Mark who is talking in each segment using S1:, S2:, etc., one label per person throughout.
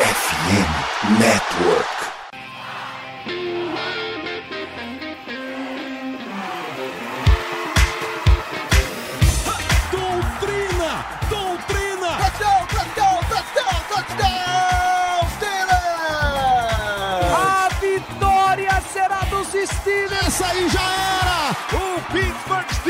S1: FM Network.
S2: Doutrina! Doutrina!
S3: Touchdown, touchdown, touchdown, touchdown, Steelers!
S2: A vitória será dos Steelers!
S3: Essa aí já era!
S2: O Pittsburgh Steelers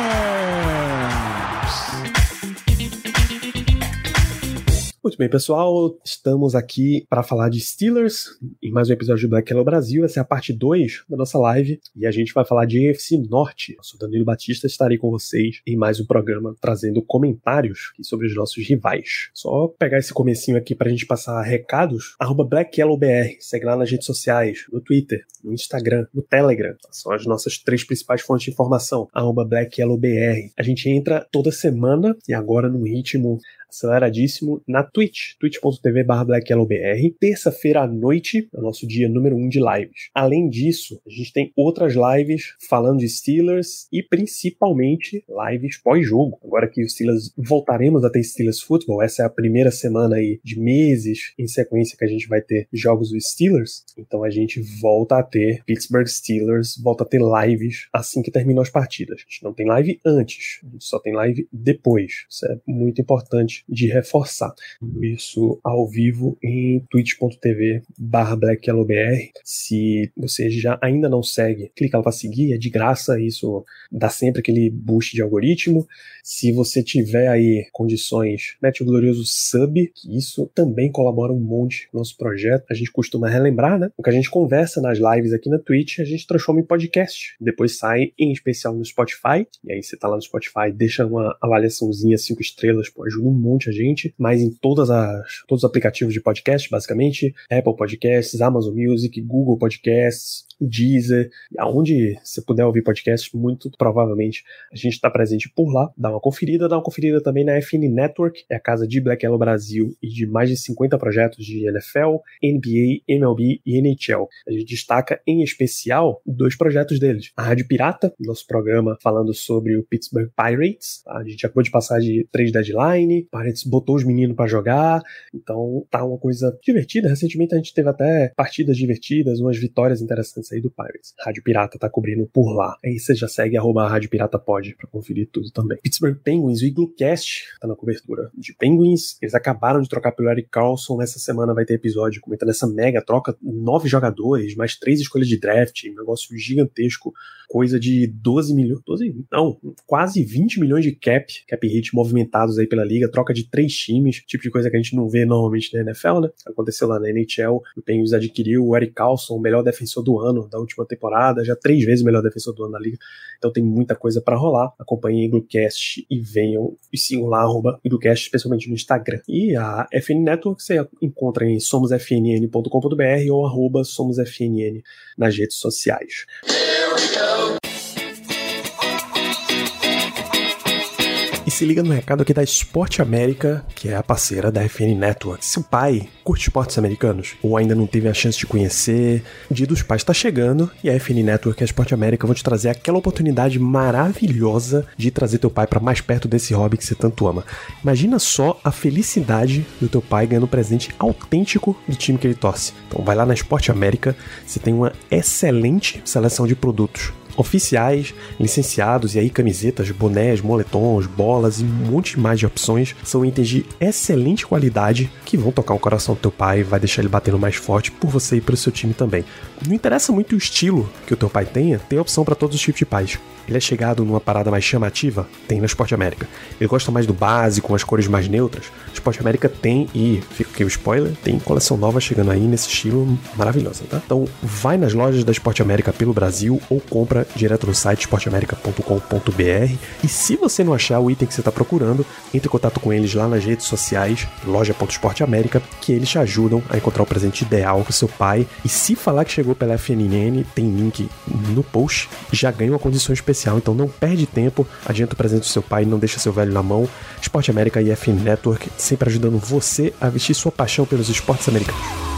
S4: Muito bem, pessoal, estamos aqui para falar de Steelers em mais um episódio do Black Hello Brasil. Essa é a parte 2 da nossa live e a gente vai falar de EFC Norte. Eu sou Danilo Batista, estarei com vocês em mais um programa trazendo comentários sobre os nossos rivais. Só pegar esse comecinho aqui para a gente passar recados. Arroba BlackYellowBR, segue lá nas redes sociais, no Twitter, no Instagram, no Telegram. São as nossas três principais fontes de informação. Arroba BlackYellowBR. A gente entra toda semana e agora num ritmo aceleradíssimo na Twitch, twitch.tv blackyellowbr. Terça-feira à noite é o nosso dia número 1 um de lives. Além disso, a gente tem outras lives falando de Steelers e principalmente lives pós-jogo. Agora que os Steelers voltaremos a ter Steelers Football, essa é a primeira semana aí de meses em sequência que a gente vai ter jogos dos Steelers. Então a gente volta a ter Pittsburgh Steelers, volta a ter lives assim que terminam as partidas. A gente não tem live antes, a gente só tem live depois. Isso é muito importante de reforçar. Isso ao vivo em twitch.tv barra. Se você já ainda não segue, clica lá para seguir, é de graça, isso dá sempre aquele boost de algoritmo. Se você tiver aí condições, mete o glorioso sub, que isso também colabora um monte no nosso projeto. A gente costuma relembrar, né? O que a gente conversa nas lives aqui na Twitch, a gente transforma em podcast. Depois sai em especial no Spotify. E aí você tá lá no Spotify, deixa uma avaliaçãozinha, cinco estrelas, pô, ajuda um monte a gente. Mas em todas as, todos os aplicativos de podcast, basicamente, Apple Podcasts, Amazon Music, Google Podcasts, Deezer, aonde você puder ouvir podcast, muito provavelmente a gente está presente por lá. Dá uma conferida, dá uma conferida também na FN Network, é a casa de Black Yellow Brasil e de mais de 50 projetos de NFL, NBA, MLB e NHL. A gente destaca em especial dois projetos deles. A Rádio Pirata, nosso programa falando sobre o Pittsburgh Pirates. A gente acabou de passar de três deadline, Pirates botou os meninos para jogar, então tá uma coisa divertida. Recentemente a gente teve até partidas divertidas, umas vitórias interessantes aí do Pirates. Rádio Pirata tá cobrindo por lá. Aí você já segue arroba Rádio Pirata Pod pra conferir tudo também. Pittsburgh Penguins, o Iglocast tá na cobertura de Penguins. Eles acabaram de trocar pelo Eric Carlson. Nessa semana vai ter episódio comentando essa mega troca. Nove jogadores, mais três escolhas de draft. Um negócio gigantesco. Coisa de 12 milhões. 12, não, quase 20 milhões de cap, cap hit movimentados aí pela liga. Troca de três times. Tipo de coisa que a gente não vê normalmente na NFL, né? Aconteceu lá na NHL. O Penguins adquiriu o Eric Carlson, o melhor defensor do ano da última temporada, já três vezes o melhor defensor do ano da liga. Então tem muita coisa para rolar. Acompanhem Iglocast e venham e sigam lá, arroba Iglocast, especialmente no Instagram. E a FN Network você encontra em somosfnn.com.br ou arroba somosfnn nas redes sociais. E se liga no recado aqui da Esporte América, que é a parceira da FN Network. Se o pai curte esportes americanos ou ainda não teve a chance de conhecer, o Dia dos Pais está chegando e a FN Network e a Esporte América vão te trazer aquela oportunidade maravilhosa de trazer teu pai para mais perto desse hobby que você tanto ama. Imagina só a felicidade do teu pai ganhando um presente autêntico do time que ele torce. Então vai lá na Esporte América, você tem uma excelente seleção de produtos oficiais, licenciados, e aí camisetas, bonés, moletons, bolas e um monte mais de opções. São itens de excelente qualidade que vão tocar o coração do teu pai e vai deixar ele batendo mais forte por você e pelo seu time também. Não interessa muito o estilo que o teu pai tenha, tem opção para todos os tipos de pais. Ele é chegado numa parada mais chamativa? Tem na Esporte América. Ele gosta mais do básico, com as cores mais neutras? Esporte América tem, e fica aqui o spoiler, tem coleção nova chegando aí nesse estilo maravilhosa, tá? Então vai nas lojas da Esporte América pelo Brasil ou compra direto no site esporteamerica.com.br e se você não achar o item que você está procurando, entre em contato com eles lá nas redes sociais, loja.esporteamerica, que eles te ajudam a encontrar o presente ideal para seu pai. E se falar que chegou pela FNN, tem link no post, já ganha uma condição especial, então não perde tempo, adianta o presente do seu pai, não deixa seu velho na mão. Esporte América e FN Network sempre ajudando você a vestir sua paixão pelos esportes americanos.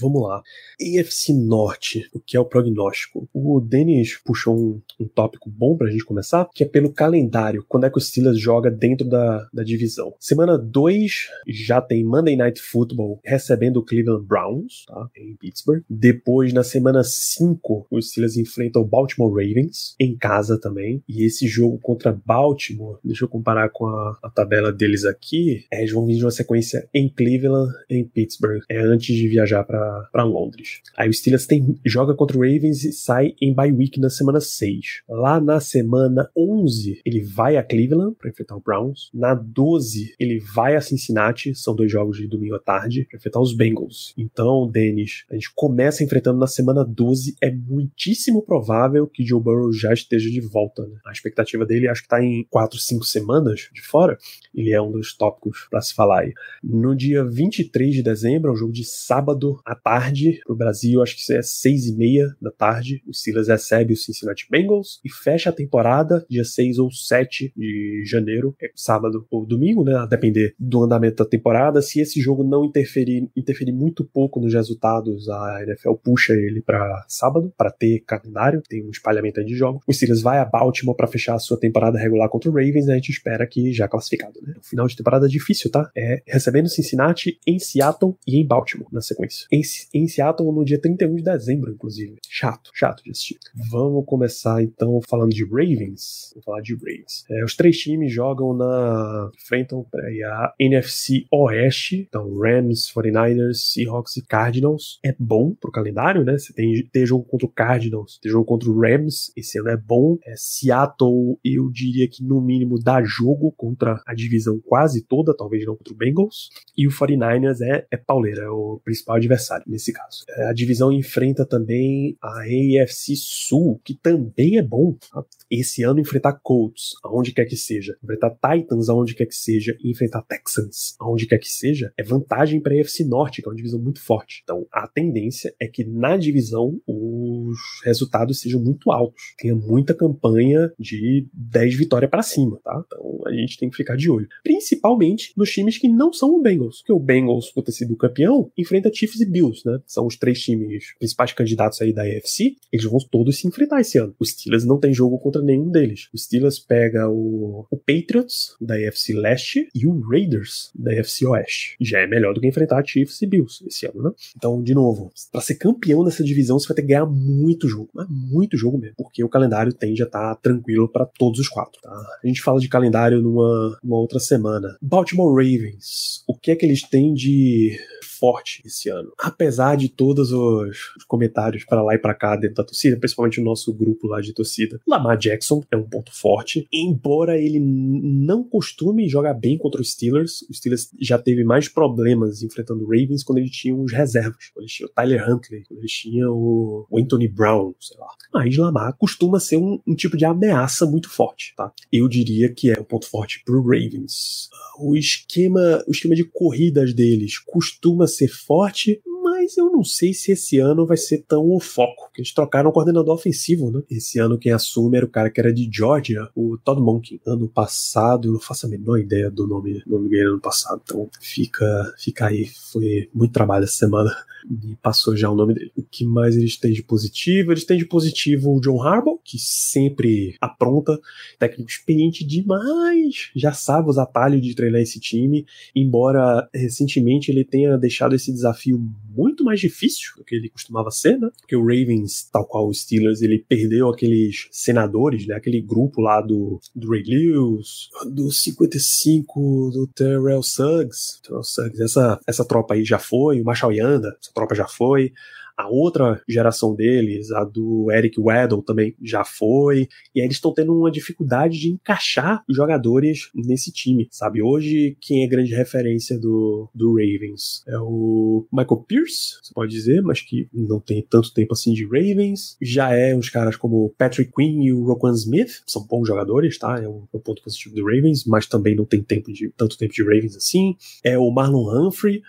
S4: Vamos lá. EFC Norte, o que é o prognóstico? O Denis puxou um, um tópico bom pra gente começar, que é pelo calendário, quando é que o Steelers joga dentro da, da divisão. Semana 2 já tem Monday Night Football recebendo o Cleveland Browns, tá? Em Pittsburgh. Depois, na semana 5, os Steelers enfrentam o Baltimore Ravens, em casa também. E esse jogo contra Baltimore, deixa eu comparar com a, a tabela deles aqui, é, eles vão vir de uma sequência em Cleveland, em Pittsburgh, é antes de viajar para Londres. Aí o Steelers tem, joga contra o Ravens e sai em bye week na semana 6. Lá na semana 11, ele vai a Cleveland para enfrentar o Browns. Na 12, ele vai a Cincinnati, são dois jogos de domingo à tarde, para enfrentar os Bengals. Então, Dennis, a gente começa enfrentando na semana 12, é muitíssimo provável que Joe Burrow já esteja de volta. Né? A expectativa dele acho que tá em 4, 5 semanas de fora. Ele é um dos tópicos para se falar aí. No dia 23 de dezembro, é um jogo de sábado à tarde pro Brasil, acho que é 6 e meia da tarde. O Steelers recebe o Cincinnati Bengals e fecha a temporada dia 6 ou 7 de janeiro, é sábado ou domingo, né? A depender do andamento da temporada. Se esse jogo não interferir, interferir muito pouco nos resultados, a NFL puxa ele para sábado para ter calendário, tem um espalhamento aí de jogos. O Steelers vai a Baltimore para fechar a sua temporada regular contra o Ravens, a gente espera que já classificado, né? O final de temporada difícil, tá? É recebendo Cincinnati, em Seattle e em Baltimore na sequência. Em, em Seattle no dia 31 de dezembro, inclusive. Chato, chato de assistir. Vamos começar então falando de Ravens. Vamos falar de Ravens. É, os três times jogam na. enfrentam aí, a NFC Oeste. Então, Rams, 49ers, Seahawks e Cardinals. É bom pro calendário, né? Você tem ter jogo contra o Cardinals, ter jogo contra o Rams. Esse ano é bom. É, Seattle, eu diria que no mínimo dá jogo contra a divisão quase toda, talvez não contra o Bengals. E o 49ers é, é pauleira, é o principal adversário nesse caso. É, a divisão enfrenta também a AFC Sul, que também é bom. Tá? Esse ano enfrentar Colts, aonde quer que seja, enfrentar Titans, aonde quer que seja, e enfrentar Texans, aonde quer que seja, é vantagem para a AFC Norte, que é uma divisão muito forte. Então, a tendência é que na divisão os resultados sejam muito altos. Tenha muita campanha de 10 vitórias para cima, tá? Então, a gente tem que ficar de olho. Principalmente nos times que não são o Bengals, porque o Bengals, por ter sido campeão, enfrenta Chiefs e Bills, né? São os três times principais candidatos aí da AFC. Eles vão todos se enfrentar esse ano. Os Steelers não tem jogo contra nenhum deles. O Steelers pega o, o Patriots da AFC Leste e o Raiders da AFC Oeste. Já é melhor do que enfrentar Chiefs e Bills esse ano, né? Então, de novo, para ser campeão dessa divisão, você vai ter que ganhar muito jogo, mas muito jogo mesmo, porque o calendário tende a estar tá tranquilo para todos os quatro, tá? A gente fala de calendário numa, numa outra semana. Baltimore Ravens, o que é que eles têm de forte esse ano. Apesar de todos os comentários para lá e para cá dentro da torcida, principalmente o nosso grupo lá de torcida, Lamar Jackson é um ponto forte, embora ele não costume jogar bem contra os Steelers. O Steelers já teve mais problemas enfrentando o Ravens quando ele tinha os reservas, quando ele tinha o Tyler Huntley, quando ele tinha o, Anthony Brown, sei lá. Mas Lamar costuma ser um, um tipo de ameaça muito forte, tá? Eu diria que é um ponto forte pro Ravens. O esquema, o esquema de corridas deles costuma ser forte, mas eu não sei se esse ano vai ser tão o foco. Porque eles trocaram o coordenador ofensivo, né? Esse ano quem assume era o cara que era de Georgia, o Todd Monken. Ano passado, eu não faço a menor ideia do nome, nome dele ano passado. Então fica, fica aí. Foi muito trabalho essa semana e passou já o nome dele. O que mais eles têm de positivo? Eles têm de positivo o John Harbaugh, que sempre apronta, técnico experiente demais, já sabe os atalhos de treinar esse time, embora recentemente ele tenha deixado esse desafio muito mais difícil do que ele costumava ser, né? Porque o Ravens, tal qual o Steelers, ele perdeu aqueles senadores, né? Aquele grupo lá do, do Ray Lewis, do 55, do Terrell Suggs. Terrell Suggs, essa, essa tropa aí já foi, o Marshall Yanda, essa tropa já foi. A outra geração deles, a do Eric Weddle, também já foi. E aí eles estão tendo uma dificuldade de encaixar jogadores nesse time, sabe? Hoje, quem é grande referência do, do Ravens é o Michael Pierce, você pode dizer, mas que não tem tanto tempo assim de Ravens. Já é uns caras como Patrick Quinn e o Roquan Smith, são bons jogadores, tá? É um, é um ponto positivo do Ravens, mas também não tem tempo de tanto tempo de Ravens assim. É o Marlon Humphrey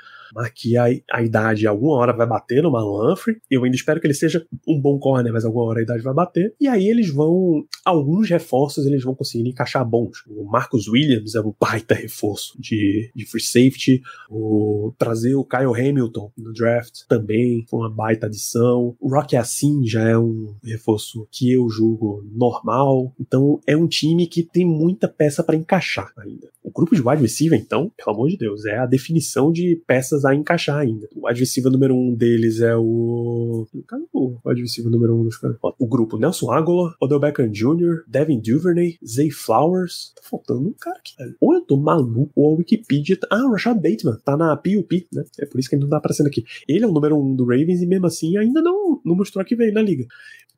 S4: que a, idade alguma hora vai bater no Marlon Humphrey. Eu ainda espero que ele seja um bom corner, mas alguma hora a idade vai bater. E aí eles vão, alguns reforços eles vão conseguir encaixar bons. O Marcus Williams é um baita reforço de, de free safety. O, trazer o Kyle Hamilton no draft também foi uma baita adição. O Rock Assim já é um reforço que eu julgo normal. Então é um time que tem muita peça para encaixar ainda. Grupo de wide receiver, então, pelo amor de Deus, é a definição de peças a encaixar ainda. O wide receiver número um deles é o. O wide receiver número um dos caras? O grupo Nelson Aguilar, Odell Beckham Jr., Devin Duvernay, Zay Flowers. Tá faltando um cara aqui. Ou eu tô maluco, ou a Wikipedia. Tá... Ah, o Rashad Bateman. Tá na PUP, né? É por isso que ele não tá aparecendo aqui. Ele é o número um do Ravens e mesmo assim ainda não, não mostrou que veio na liga.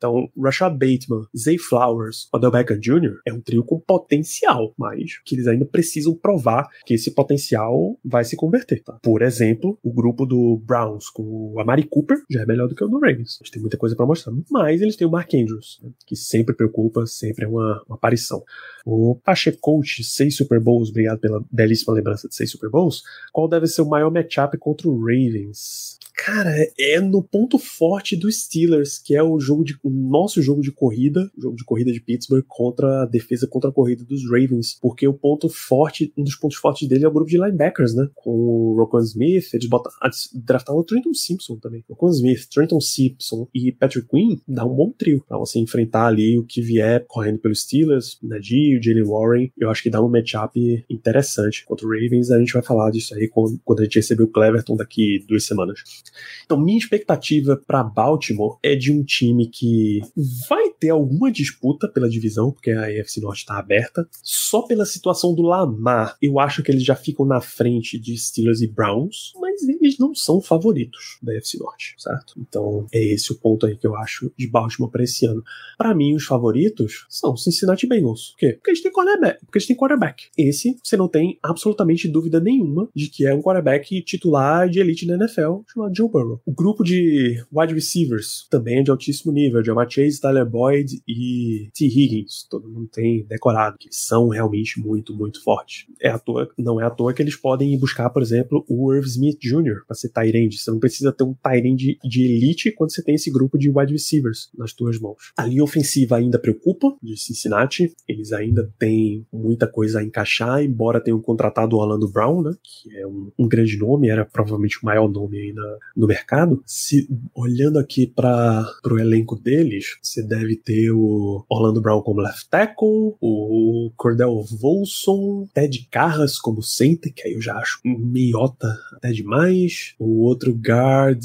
S4: Então, Rashad Bateman, Zay Flowers, Odell Beckham Jr. é um trio com potencial, mas que eles ainda precisam provar que esse potencial vai se converter. Tá? Por exemplo, o grupo do Browns com o Amari Cooper já é melhor do que o do Ravens. Eles têm muita coisa para mostrar, mas eles têm o Mark Andrews, né? que sempre preocupa, sempre é uma, uma aparição. O Pacheco Coach, seis Super Bowls, obrigado pela belíssima lembrança de seis Super Bowls. Qual deve ser o maior matchup contra o Ravens? Cara, é no ponto forte dos Steelers, que é o jogo de o nosso jogo de corrida, jogo de corrida de Pittsburgh contra a defesa contra a corrida dos Ravens, porque o ponto forte, um dos pontos fortes dele é o grupo de linebackers, né? Com o Roquan Smith, eles botam, draftaram o Trenton Simpson também. Roquan Smith, Trenton Simpson e Patrick Quinn dá um bom trio para você enfrentar ali o que vier correndo pelos Steelers, Najee, o Jalen Warren. Eu acho que dá um matchup interessante contra o Ravens. A gente vai falar disso aí quando, quando a gente receber o Cleverton daqui duas semanas. Então, minha expectativa para Baltimore é de um time que vai ter alguma disputa pela divisão, porque a AFC Norte está aberta. Só pela situação do Lamar, eu acho que eles já ficam na frente de Steelers e Browns, mas eles não são favoritos da AFC Norte, certo? Então, é esse o ponto aí que eu acho de Baltimore para esse ano. Para mim, os favoritos são Cincinnati Bengals. Por quê? Porque eles têm quarterback. Porque eles têm quarterback. Esse, você não tem absolutamente dúvida nenhuma de que é um quarterback titular de elite na NFL, chamado Joe Burrow. O grupo de wide receivers também é de altíssimo nível. Jamar Chase, Tyler Boyd e T. Higgins. Todo mundo tem decorado que são realmente muito, muito fortes. É à toa, não é à toa que eles podem buscar, por exemplo, o Irv Smith Jr. para ser Tyrande. Você não precisa ter um Tyrande de elite quando você tem esse grupo de wide receivers nas tuas mãos. A linha ofensiva ainda preocupa de Cincinnati. Eles ainda têm muita coisa a encaixar, embora tenham contratado o Orlando Brown, né, que é um, um grande nome, era provavelmente o maior nome aí na, no mercado. Se olhando aqui para o elenco deles, você deve ter o Orlando Brown como left tackle, o Cordell Volson, Ted Carras como center, que aí eu já acho meiota até demais. O outro guard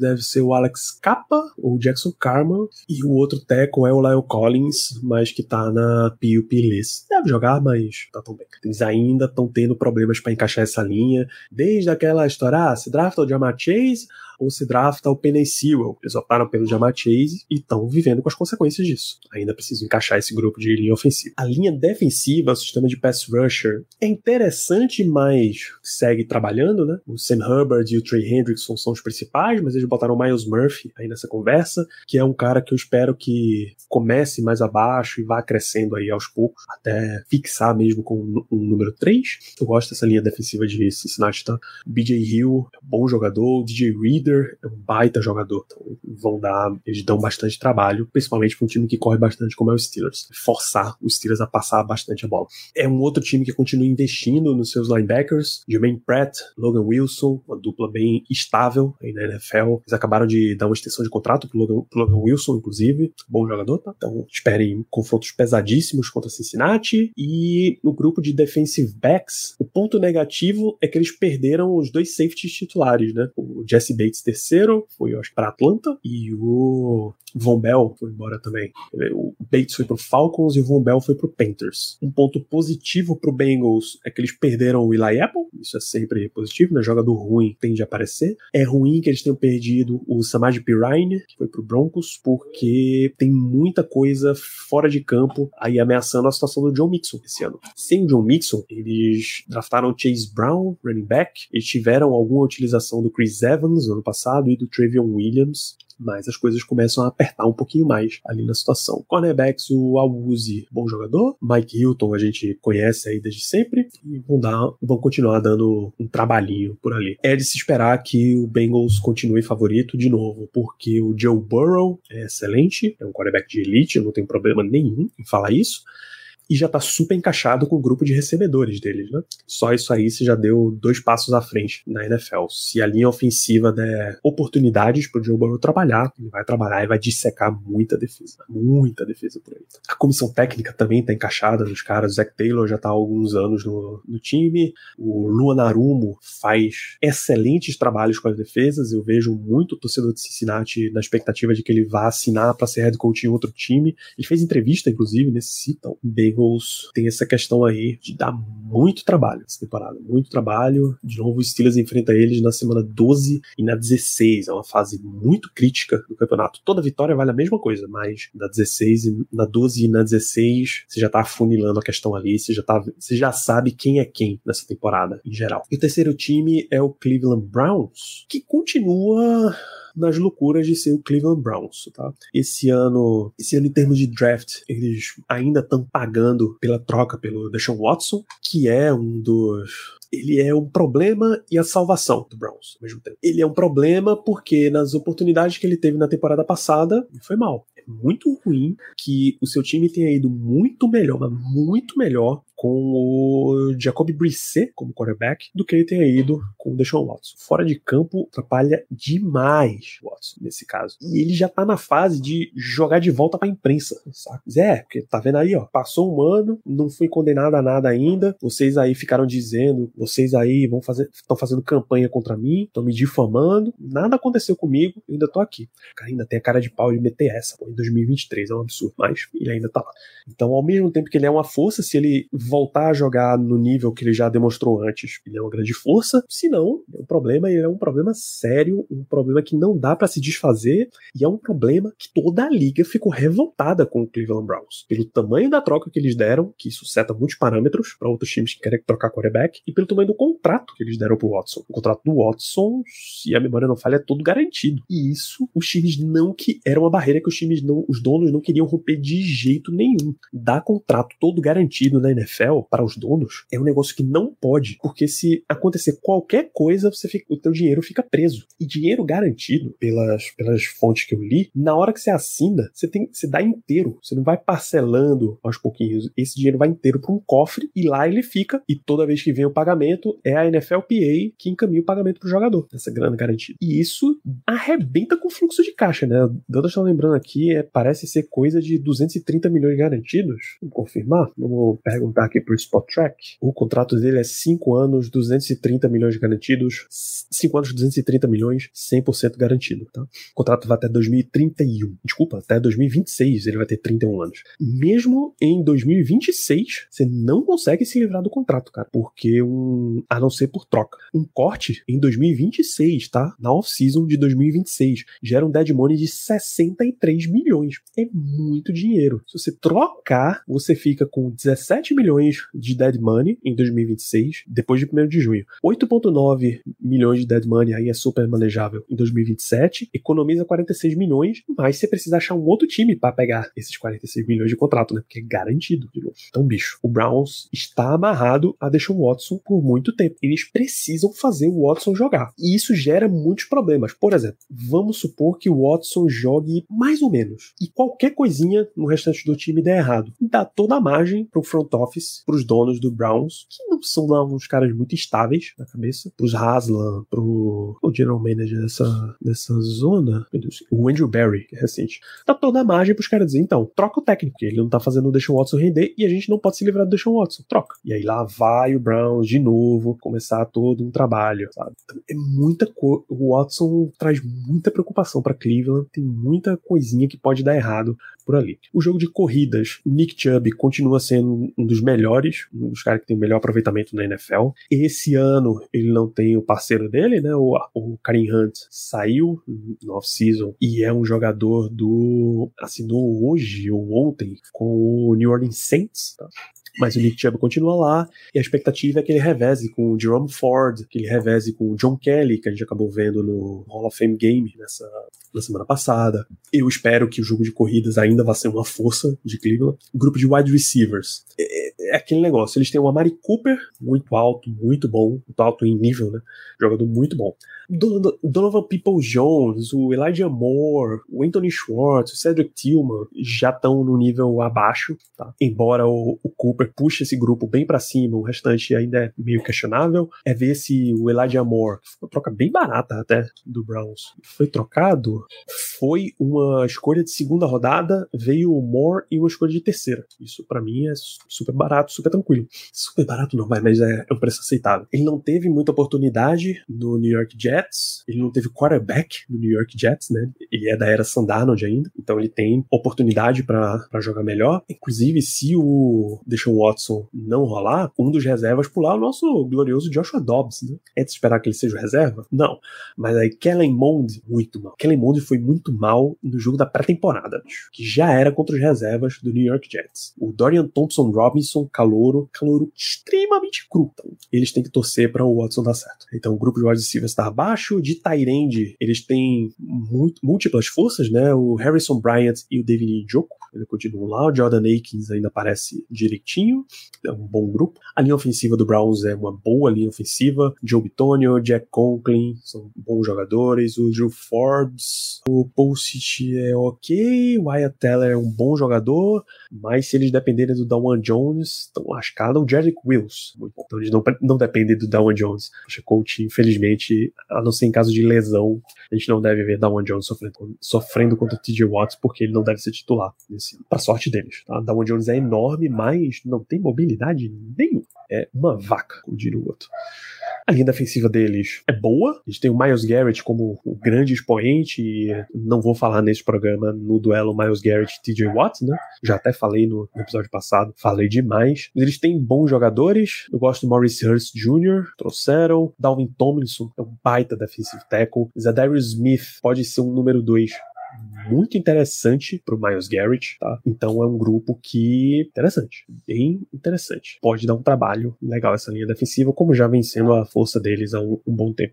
S4: deve ser o Alex Capa, ou Jackson Carman, e o outro tackle é o Lyle Collins, mas que tá na PUP list. Deve jogar, mas tá tão bem. Eles ainda estão tendo problemas para encaixar essa linha, desde aquela história, ah, se drafta o Jamar Chase, ou se drafta o Penny Sewell. Eles optaram pelo Jamar Chase e estão vivendo com as consequências disso. Ainda preciso encaixar esse grupo de linha ofensiva. A linha defensiva, o sistema de pass rusher, é interessante, mas segue trabalhando, né? O Sam Hubbard e o Trey Hendrickson são os principais, mas eles botaram o Miles Murphy aí nessa conversa, que é um cara que eu espero que comece mais abaixo e vá crescendo aí aos poucos, até fixar mesmo com um número 3. Eu gosto dessa linha defensiva de Cincinnati, tá? BJ Hill bom jogador, DJ Reed líder, é um baita jogador. Então, vão dar, eles dão bastante trabalho, principalmente para um time que corre bastante como é o Steelers. Forçar os Steelers a passar bastante a bola. É um outro time que continua investindo nos seus linebackers, Jermaine Pratt, Logan Wilson, uma dupla bem estável aí na NFL. Eles acabaram de dar uma extensão de contrato pro Logan, pro Logan Wilson, inclusive. Bom jogador, tá? Então, esperem confrontos pesadíssimos contra Cincinnati. E no grupo de defensive backs, o ponto negativo é que eles perderam os dois safeties titulares, né? O Jesse Bates Terceiro, foi, eu acho, para Atlanta, e o Von Bell foi embora também. O Bates foi pro Falcons e o Von Bell foi pro Panthers. Um ponto positivo pro Bengals é que eles perderam o Eli Apple, isso é sempre positivo, né? Jogador ruim tende a aparecer. É ruim que eles tenham perdido o Samaj Pirine, que foi pro Broncos, porque tem muita coisa fora de campo aí ameaçando a situação do John Mixon esse ano. Sem o John Mixon, eles draftaram Chase Brown, running back, eles tiveram alguma utilização do Chris Evans no ano passado e do Travion Williams, mas as coisas começam a apertar um pouquinho mais ali na situação. Cornerbacks, o Awuzi, bom jogador. Mike Hilton, a gente conhece aí desde sempre. E vão, dar, vão continuar dando um trabalhinho por ali. É de se esperar que o Bengals continue favorito de novo, porque o Joe Burrow é excelente, é um quarterback de elite, não tenho problema nenhum em falar isso e já tá super encaixado com o grupo de recebedores deles, né? Só isso aí você já deu dois passos à frente na NFL. Se a linha ofensiva der oportunidades pro Joe Burrow trabalhar, ele vai trabalhar e vai dissecar muita defesa. Muita defesa por aí. A comissão técnica também tá encaixada nos caras. O Zach Taylor já tá há alguns anos no, no time. O Luan Arumo faz excelentes trabalhos com as defesas. Eu vejo muito torcedor de Cincinnati na expectativa de que ele vá assinar para ser head coach em outro time. Ele fez entrevista, inclusive, sítio, bem Eagles tem essa questão aí de dar muito trabalho essa temporada, muito trabalho. De novo, o Steelers enfrenta eles na semana 12 e na 16. É uma fase muito crítica do campeonato. Toda vitória vale a mesma coisa, mas na 16 e na 12 e na 16 você já tá afunilando a questão ali, você já, tá, você já sabe quem é quem nessa temporada em geral. E o terceiro time é o Cleveland Browns, que continua nas loucuras de ser o Cleveland Browns, tá? Esse ano, esse ano em termos de draft, eles ainda estão pagando pela troca pelo Deshaun Watson, que é um dos ele é um problema e a salvação do Browns ao mesmo tempo. Ele é um problema porque nas oportunidades que ele teve na temporada passada, foi mal. É muito ruim que o seu time tenha ido muito melhor, mas muito melhor com o Jacoby Brissett como quarterback do que ele tenha ido com o Deshaun Watson. Fora de campo, atrapalha demais o Watson nesse caso. E ele já tá na fase de jogar de volta pra imprensa, sabe? É, porque tá vendo aí, ó, passou um ano, não fui condenado a nada ainda, vocês aí ficaram dizendo, vocês aí vão fazer, estão fazendo campanha contra mim, estão me difamando, nada aconteceu comigo, eu ainda tô aqui. Cara ainda tem a cara de pau de meter essa, pô, em 2023, é um absurdo, mas ele ainda tá lá. Então, ao mesmo tempo que ele é uma força, se ele voltar a jogar no nível que ele já demonstrou antes, ele é uma grande força. Se não, é um problema, e é um problema sério, um problema que não dá para se desfazer, e é um problema que toda a liga ficou revoltada com o Cleveland Browns. Pelo tamanho da troca que eles deram, que isso seta muitos parâmetros para outros times que querem trocar quarterback, e pelo tamanho do contrato que eles deram pro Watson. O contrato do Watson, se a memória não falha, é todo garantido. E isso os times não que era uma barreira que os times não, os donos não queriam romper de jeito nenhum. Dar contrato todo garantido na NFL NFL para os donos é um negócio que não pode, porque se acontecer qualquer coisa, você fica, o teu dinheiro fica preso. E dinheiro garantido, pelas, pelas fontes que eu li, na hora que você assina, você tem você dá inteiro. Você não vai parcelando aos pouquinhos. Esse dinheiro vai inteiro para um cofre e lá ele fica. E toda vez que vem o pagamento, é a NFLPA que encaminha o pagamento para o jogador, essa grana garantida. E isso arrebenta com o fluxo de caixa, né? Dando está lembrando aqui, é, parece ser coisa de 230 milhões garantidos. Vamos confirmar? Vamos perguntar aqui pro Spot Track. O contrato dele é 5 anos, 230 milhões garantidos. 5 anos, 230 milhões, 100% garantido, tá? O contrato vai até 2031. Desculpa, até 2026 ele vai ter 31 anos. Mesmo em 2026, você não consegue se livrar do contrato, cara, porque um, a não ser por troca. Um corte em 2026, tá? Na off-season de 2026, gera um dead money de 63 milhões. É muito dinheiro. Se você trocar, você fica com 17 milhões milhões de dead money em 2026, depois de 1 de junho. 8,9 milhões de dead money aí é super manejável em 2027, economiza 46 milhões, mas você precisa achar um outro time para pegar esses 46 milhões de contrato, né? Porque é garantido de novo. Então, bicho, o Browns está amarrado a deixar o Watson por muito tempo. Eles precisam fazer o Watson jogar. E isso gera muitos problemas. Por exemplo, vamos supor que o Watson jogue mais ou menos. E qualquer coisinha no restante do time der errado. Dá toda a margem para o front office os donos do Browns, que não são lá uns caras muito estáveis na cabeça, para os Haslam, pro o general manager dessa, dessa zona, o Andrew Barry, que é recente. Tá toda a margem para os caras dizer, então, troca o técnico, ele não tá fazendo o Deshaun Watson render e a gente não pode se livrar do Deshaun Watson, troca. E aí lá vai o Browns de novo começar todo um trabalho, sabe? Então, é muita coisa. O Watson traz muita preocupação para Cleveland, tem muita coisinha que pode dar errado por ali. O jogo de corridas, Nick Chubb continua sendo um dos melhores, um dos caras que tem o melhor aproveitamento na NFL. Esse ano ele não tem o parceiro dele, né? O, o Karim Hunt saiu no off-season e é um jogador do. assinou hoje ou ontem com o New Orleans Saints. Tá? Mas o Nick Chubb continua lá e a expectativa é que ele reveze com o Jerome Ford, que ele reveze com o John Kelly, que a gente acabou vendo no Hall of Fame Game nessa na semana passada. Eu espero que o jogo de corridas ainda vá ser uma força de Cleveland. Grupo de wide receivers. É, é aquele negócio, eles têm o Amari Cooper, muito alto, muito bom, muito alto em nível, né? Jogador muito bom. Donovan People Jones, o Elijah Moore, o Anthony Schwartz, o Cedric Tillman já estão no nível abaixo, tá? Embora o, o Cooper puxe esse grupo bem para cima, o restante ainda é meio questionável. É ver se o Elijah Moore, que foi uma troca bem barata até do Browns, foi trocado. Foi uma escolha de segunda rodada, veio o Moore e uma escolha de terceira. Isso para mim é super barato, super tranquilo. Super barato não vai, mas é, é um preço aceitável. Ele não teve muita oportunidade no New York Jets Jets, ele não teve quarterback no New York Jets, né? Ele é da era Sandarnold ainda, então ele tem oportunidade para jogar melhor. Inclusive, se o Deshaun Watson não rolar, um dos reservas pular o nosso glorioso Joshua Dobbs, né? É de esperar que ele seja reserva? Não. Mas aí Kellen Mond, muito mal. Kellen Mond foi muito mal no jogo da pré-temporada, que já era contra os reservas do New York Jets. O Dorian Thompson Robinson, calouro, calouro extremamente cru. Então, eles têm que torcer para o Watson dar certo. Então, o grupo de wide receivers está abaixo de Tyrande, eles têm múltiplas forças, né? O Harrison Bryant e o David Njoku, ele continuam lá. O Jordan Akins ainda parece direitinho, é um bom grupo. A linha ofensiva do Browns é uma boa linha ofensiva. Joe Bitonio, Jack Conklin são bons jogadores. O Drew Forbes, o Pulsic é ok. O Wyatt Teller é um bom jogador, mas se eles dependerem do Dawan Jones, estão lascados. O Jerick Wills, muito bom. Então eles não, não dependem do Dawan Jones. O coach, infelizmente, a não ser em caso de lesão, a gente não deve ver Dawan Jones sofrendo, sofrendo contra TJ Watts, porque ele não deve ser titular nesse, pra sorte deles. Tá? Dawan Jones é enorme, mas não tem mobilidade nenhuma. É uma vaca, como diria o outro. A linha defensiva deles é boa. Eles têm o Miles Garrett como o grande expoente. E não vou falar nesse programa no duelo Miles Garrett e TJ Watt, né? Já até falei no, no, episódio passado. Falei demais. Mas eles têm bons jogadores. Eu gosto do Maurice Hurst Jr. Trouxeram. Dalvin Tomlinson é um baita defensive tackle. Zadarius Smith pode ser um número 2 muito interessante pro Miles Garrett, tá? Então é um grupo que interessante, bem interessante. Pode dar um trabalho legal essa linha defensiva, como já vem sendo a força deles há um, um bom tempo.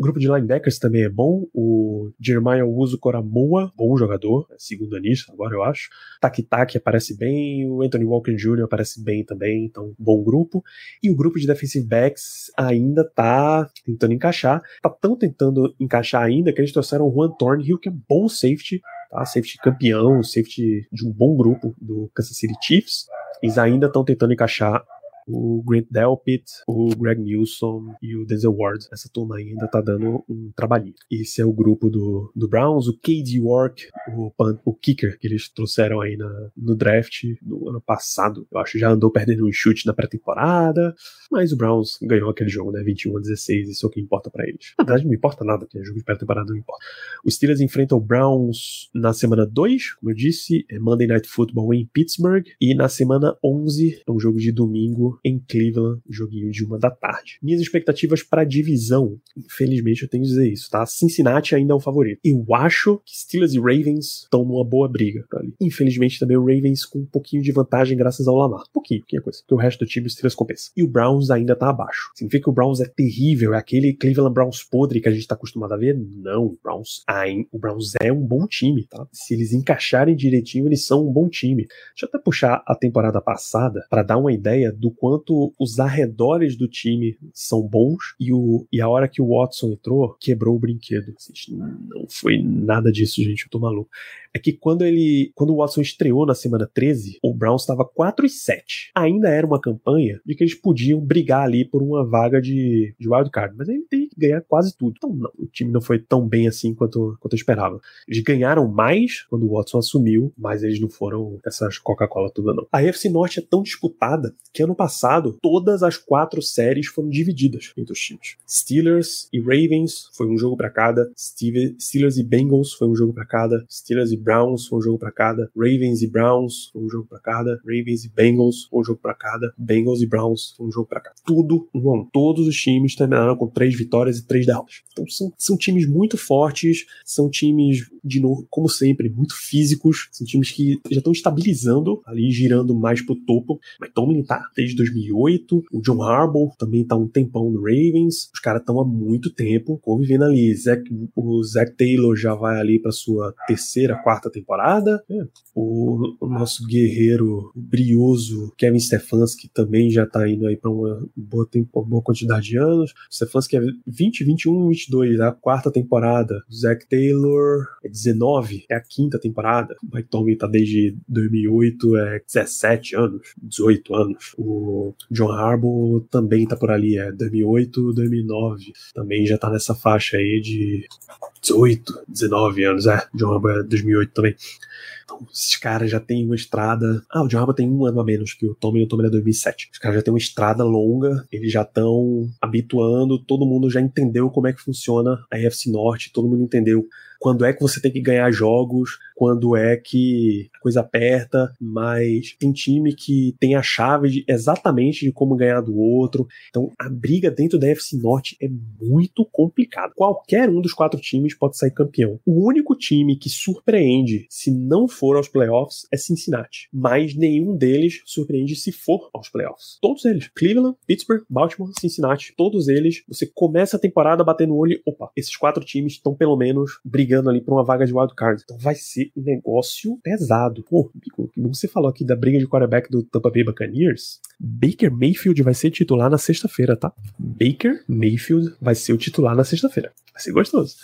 S4: O grupo de linebackers também é bom. O Jeremiah Uso Coramoa, bom jogador, é segundo anista agora eu acho. Taki Taki aparece bem, o Anthony Walker Jr. aparece bem também, então bom grupo. E o grupo de defensive backs ainda tá tentando encaixar. Tá tão tentando encaixar ainda que eles trouxeram o Juan Thornhill, que é bom safety, tá? Safety campeão, safety de um bom grupo do Kansas City Chiefs. Eles ainda estão tentando encaixar o Grant Delpit, o Greg Nilsson e o Denzel Ward. Essa turma ainda tá dando um trabalhinho. Esse é o grupo do, do Browns, o Cade York, o, o kicker que eles trouxeram aí na, no draft do ano passado. Eu acho que já andou perdendo um chute na pré-temporada, mas o Browns ganhou aquele jogo, né? 21 a 16, isso é o que importa para eles. Na verdade, não importa nada, porque jogo de pré-temporada não importa. Os Steelers enfrentam o Browns na semana 2, como eu disse, é Monday Night Football em Pittsburgh, e na semana 11 é um jogo de domingo em Cleveland, joguinho de uma da tarde. Minhas expectativas para divisão, infelizmente eu tenho que dizer isso, tá? Cincinnati ainda é o favorito. Eu acho que Steelers e Ravens estão numa boa briga ali. Infelizmente também o Ravens com um pouquinho de vantagem graças ao Lamar. Um pouquinho, pouquinho coisa. Porque o resto do time o Steelers compensa. E o Browns ainda tá abaixo. Significa que o Browns é terrível, é aquele Cleveland Browns podre que a gente tá acostumado a ver? Não, o Browns, o Browns é um bom time, tá? Se eles encaixarem direitinho, eles são um bom time. Deixa eu até puxar a temporada passada para dar uma ideia do quanto os arredores do time são bons e, o, e a hora que o Watson entrou, quebrou o brinquedo. Não foi nada disso, gente, eu tô maluco. É que quando ele, quando o Watson estreou na semana 13, o Browns estava 4 e 7. Ainda era uma campanha de que eles podiam brigar ali por uma vaga de, de wildcard, mas ele tem que ganhar quase tudo. Então, não, o time não foi tão bem assim quanto, quanto eu esperava. Eles ganharam mais quando o Watson assumiu, mas eles não foram essas Coca-Cola toda, não. A FC Norte é tão disputada que ano passado todas as quatro séries foram divididas entre os times. Steelers e Ravens foi um jogo para cada, Steelers e Bengals foi um jogo para cada, Steelers e Browns, foi um jogo para cada. Ravens e Browns, foi um jogo para cada. Ravens e Bengals, foi um jogo para cada. Bengals e Browns, foi um jogo para cada. Tudo bom. Todos os times terminaram com três vitórias e três derrotas. Então são, são times muito fortes, são times, de novo, como sempre, muito físicos, são times que já estão estabilizando ali, girando mais pro topo. Mas Tomlin tá desde 2008, o John Harbaugh também tá um tempão no Ravens, os caras estão há muito tempo convivendo ali. Zach, o Zach Taylor já vai ali para sua terceira, quarta temporada. É. O, o, nosso guerreiro brioso Kevin Stefanski também já tá indo aí para uma boa, tempo, boa quantidade de anos. Stefanski é 20, 21, 22, é a quarta temporada. O Zach Taylor é 19, é a quinta temporada. O Mike Tomlin tá desde 2008, é 17 anos, 18 anos. O John Harbaugh também tá por ali, é 2008, 2009. Também já tá nessa faixa aí de 18, 19 anos, é. John Harbaugh é 2008 também. Então, esses caras já têm uma estrada. Ah, o John Harbaugh tem um ano a menos que o Tommy, o Tommy é 2007. Os caras já têm uma estrada longa, eles já estão habituando, todo mundo já entendeu como é que funciona a AFC Norte, todo mundo entendeu quando é que você tem que ganhar jogos, quando é que a coisa aperta, mas tem time que tem a chave de, exatamente de como ganhar do outro. Então a briga dentro da FC Norte é muito complicada. Qualquer um dos quatro times pode sair campeão. O único time que surpreende se não for aos playoffs é Cincinnati, mas nenhum deles surpreende se for aos playoffs. Todos eles, Cleveland, Pittsburgh, Baltimore, Cincinnati, todos eles, você começa a temporada batendo o olho, opa, esses quatro times estão pelo menos brigando ali por uma vaga de wildcard. Então vai ser um negócio pesado. Pô, você falou aqui da briga de quarterback do Tampa Bay Buccaneers, Baker Mayfield vai ser titular na sexta-feira, tá? Baker Mayfield vai ser o titular na sexta-feira. Vai ser gostoso.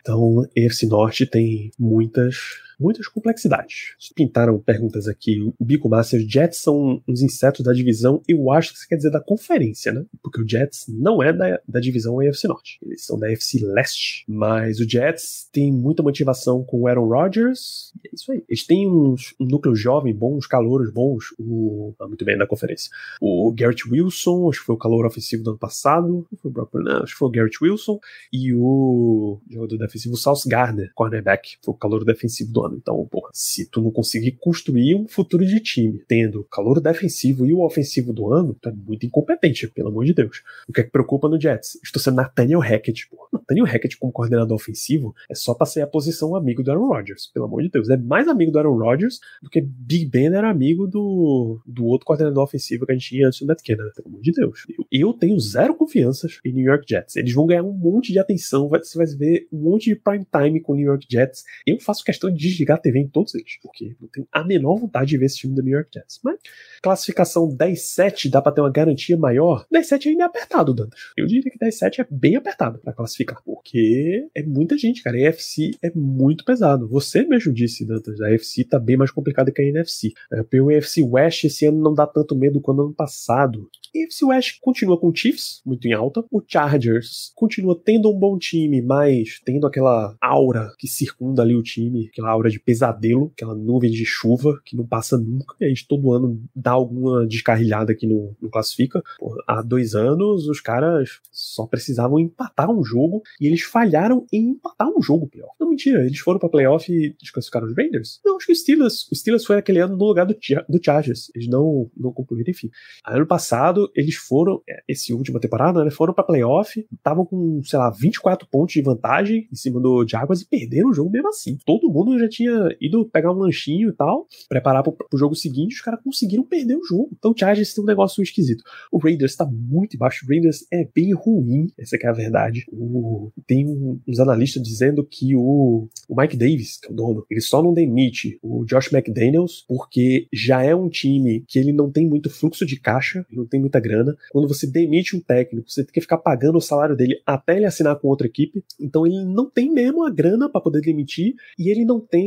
S4: Então, esse norte tem muitas muitas complexidades. Pintaram perguntas aqui. O Bico Master, Jets são uns insetos da divisão, eu acho que você quer dizer da conferência, né? Porque o Jets não é da, da divisão AFC Norte. Eles são da AFC Leste. Mas o Jets tem muita motivação com o Aaron Rodgers. é isso aí. Eles têm uns, um núcleo jovem bom, uns calouros bons. O, ah, muito bem na conferência. O Garrett Wilson, acho que foi o calor ofensivo do ano passado. Não foi o Brock não, acho que foi o Garrett Wilson. E o jogador defensivo Sauce Gardner, cornerback, foi o calor defensivo do ano. Então, porra, se tu não conseguir construir um futuro de time tendo o calor defensivo e o ofensivo do ano, tu é muito incompetente, pelo amor de Deus. O que é que preocupa no Jets? Estou sendo Nathaniel Hackett, porra. Nathaniel Hackett como coordenador ofensivo é só pra ser a posição amigo do Aaron Rodgers, pelo amor de Deus. É mais amigo do Aaron Rodgers do que Big Ben era amigo do, do outro coordenador ofensivo que a gente tinha antes do Matt pelo amor de Deus. Eu, eu tenho zero confianças em New York Jets. Eles vão ganhar um monte de atenção, vai, você vai ver um monte de prime time com o New York Jets. Eu faço questão de desligar a TV em todos eles, porque não tenho a menor vontade de ver esse time do New York Jets. Mas classificação 10-7 dá para ter uma garantia maior. 10-7 ainda é apertado, Dantas. Eu diria que 10-7 é bem apertado para classificar, porque é muita gente, cara. A NFC é muito pesado. Você mesmo disse, Dantas, a NFC tá bem mais complicada que a NFC. É, o NFC West esse ano não dá tanto medo quanto ano passado. A NFC West continua com o Chiefs, muito em alta. O Chargers continua tendo um bom time, mas tendo aquela aura que circunda ali o time, aquela aura de pesadelo aquela nuvem de chuva que não passa nunca, e a gente todo ano dá alguma descarrilhada aqui no, no classifica. há dois anos os caras só precisavam empatar um jogo e eles falharam em empatar um jogo pior. Não, mentira, eles foram pra playoff e desclassificaram os Raiders? Não, acho que o Steelers, o Steelers foi aquele ano no lugar do, do Chargers. Eles não, não concluíram, enfim. Ano passado, eles foram, é, esse última temporada, né, foram pra playoff, estavam com, sei lá, 24 pontos de vantagem em cima do Jaguars e perderam o jogo mesmo assim. Todo mundo já tinha ido pegar um lanchinho e tal, preparar pro, pro jogo seguinte, os caras conseguiram perder o jogo. Então o Chargers tem um negócio esquisito. O Raiders tá muito baixo, o Raiders é bem ruim, essa é a verdade. O, tem uns analistas dizendo que o, o Mike Davis, que é o dono, ele só não demite o Josh McDaniels porque já é um time que ele não tem muito fluxo de caixa, não tem muita grana. Quando você demite um técnico, você tem que ficar pagando o salário dele até ele assinar com outra equipe. Então ele não tem mesmo a grana para poder demitir e ele não tem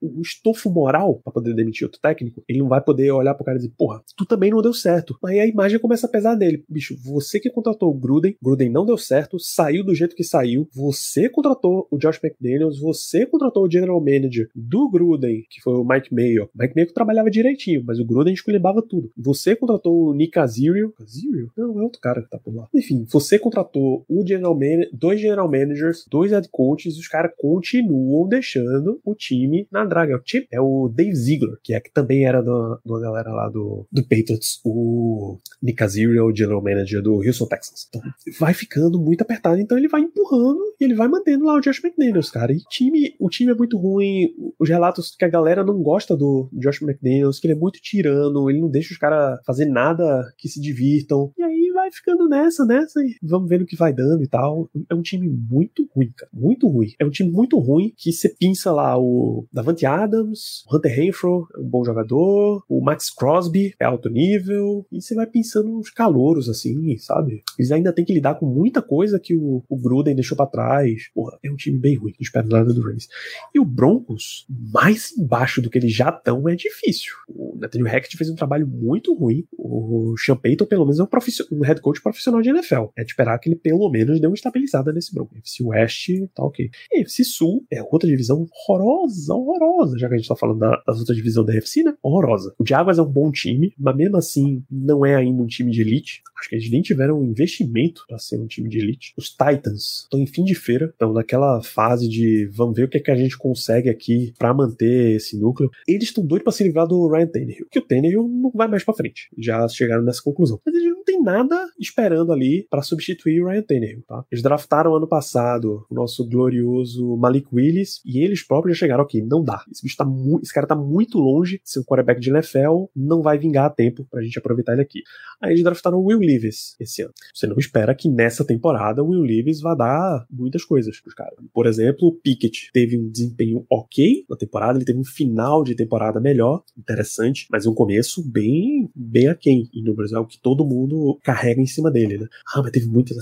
S4: o estofo moral para poder demitir outro técnico, ele não vai poder olhar pro cara e dizer, porra, tu também não deu certo. Aí a imagem começa a pesar nele. Bicho, você que contratou o Gruden, Gruden não deu certo, saiu do jeito que saiu, você contratou o Josh McDaniels, você contratou o general manager do Gruden, que foi o Mike Mayo. Mike Mayo trabalhava direitinho, mas o Gruden esculhambava tudo. Você contratou o Nick Azirio. Azirio? Não, é outro cara que tá por lá. Enfim, você contratou o general man dois general managers, dois head coaches, os caras continuam deixando o time na draga. O time é o Dave Ziegler, que é que também era da, galera lá do, do Patriots, o Nick Azirio, o general manager do Houston Texans. Então, vai ficando muito apertado, então ele vai empurrando e ele vai mantendo lá o Josh McDaniels, cara. E time, o time é muito ruim, os relatos que a galera não gosta do Josh McDaniels, que ele é muito tirano, ele não deixa os caras fazer nada que se divirtam. E aí vai ficando nessa, nessa, e vamos vendo o que vai dando e tal. É um time muito ruim, cara. Muito ruim. É um time muito ruim que você pinça lá o Davante Adams, o Hunter Renfro, é um bom jogador, o Max Crosby é alto nível, e você vai pensando uns calouros, assim, sabe? Eles ainda têm que lidar com muita coisa que o, o Gruden deixou para trás. Porra, é um time bem ruim, não espero nada do Rams. E o Broncos, mais embaixo do que eles já estão, é difícil. O Nathaniel Hackett fez um trabalho muito ruim. O Sean Payton, pelo menos, é um, um head coach profissional de NFL. É de esperar que ele, pelo menos, dê uma estabilizada nesse Broncos. FC West, tá ok. E FC Sul é outra divisão horrorosa, horrorosa, já que a gente tá falando da, das outras divisões da FC, né? Horrorosa. O Jaguars é um bom time, mas mesmo assim, não é ainda um time de elite. Acho que eles nem tiveram investimento para ser um time de elite. Os Titans estão em fim de feira, estão naquela fase de vamos ver o que, é que a gente consegue aqui para manter esse núcleo. Eles estão doidos para se livrar do Ryan Tannehill, que o Tannehill não vai mais para frente. Já chegaram nessa conclusão. Mas eles não tem nada esperando ali para substituir o Ryan Tannehill, tá? Eles draftaram ano passado o nosso glorioso Malik Willis e eles próprios já chegaram aqui, não dá. Esse bicho tá esse cara tá muito longe de ser um quarterback de NFL, não vai vingar a tempo pra gente aproveitar ele aqui. Aí eles draftaram o Will Levis esse ano. Você não espera que nessa temporada o Will Levis vá dar muitas coisas pros caras. Por exemplo, o Pickett teve um desempenho ok na temporada, ele teve um final de temporada melhor, interessante, mas um começo bem, bem aquém. E no Brasil é o que todo mundo carrega em cima dele, né? Ah, mas teve muitas.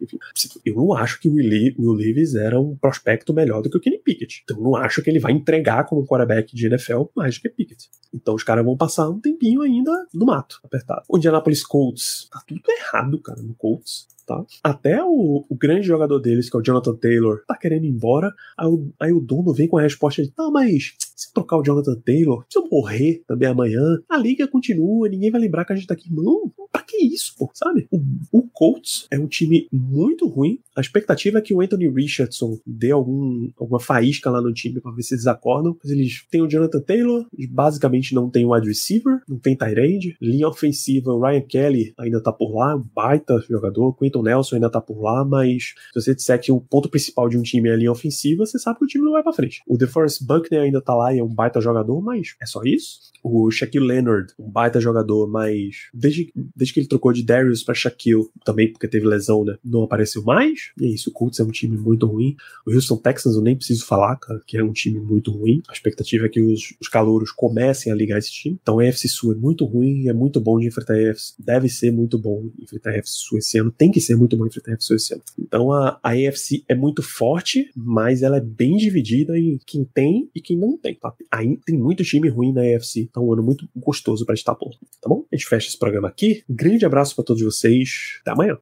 S4: Enfim, eu não acho que o Will, Levis era um prospecto melhor do que o Kenny Pickett. Então não acho que ele vai entregar como quarterback de NFL mais do que Pickett. Então os caras vão passar um tempinho ainda no mato, apertado. O Indianapolis Colts, tá tudo errado, cara, no Colts. Tá? Até o, o, grande jogador deles, que é o Jonathan Taylor, tá querendo ir embora. Aí o, aí o dono vem com a resposta de: tá, mas se trocar o Jonathan Taylor, se eu morrer também amanhã, a liga continua, ninguém vai lembrar que a gente tá aqui. Não, pra que isso, pô, sabe? O, o Colts é um time muito ruim. A expectativa é que o Anthony Richardson dê algum, alguma faísca lá no time pra ver se eles acordam. Mas eles têm o Jonathan Taylor, basicamente não tem o wide receiver, não tem tight end. Linha ofensiva, o Ryan Kelly ainda tá por lá, um baita jogador. Quentin Nelson ainda tá por lá, mas se você disser que o ponto principal de um time é a linha ofensiva, você sabe que o time não vai pra frente. O DeForest Buckner ainda tá lá e é um baita jogador, mas é só isso? O Shaquille Leonard, um baita jogador, mas desde, desde que ele trocou de Darius pra Shaquille, também porque teve lesão, né, não apareceu mais. E é isso, o Colts é um time muito ruim. O Houston Texans eu nem preciso falar, cara, que é um time muito ruim. A expectativa é que os, os calouros comecem a ligar esse time. Então a AFC Sul é muito ruim, é muito bom de enfrentar a AFC. Deve ser muito bom enfrentar a AFC Sul esse ano. Tem que ser muito bom enfrentar a AFC Sul esse ano. Então a, a AFC é muito forte, mas ela é bem dividida em quem tem e quem não tem. Tá? Aí tem muito time ruim na. Então é um ano muito gostoso para estar por. Tá bom? A gente fecha esse programa aqui. Grande abraço para todos vocês. Até amanhã.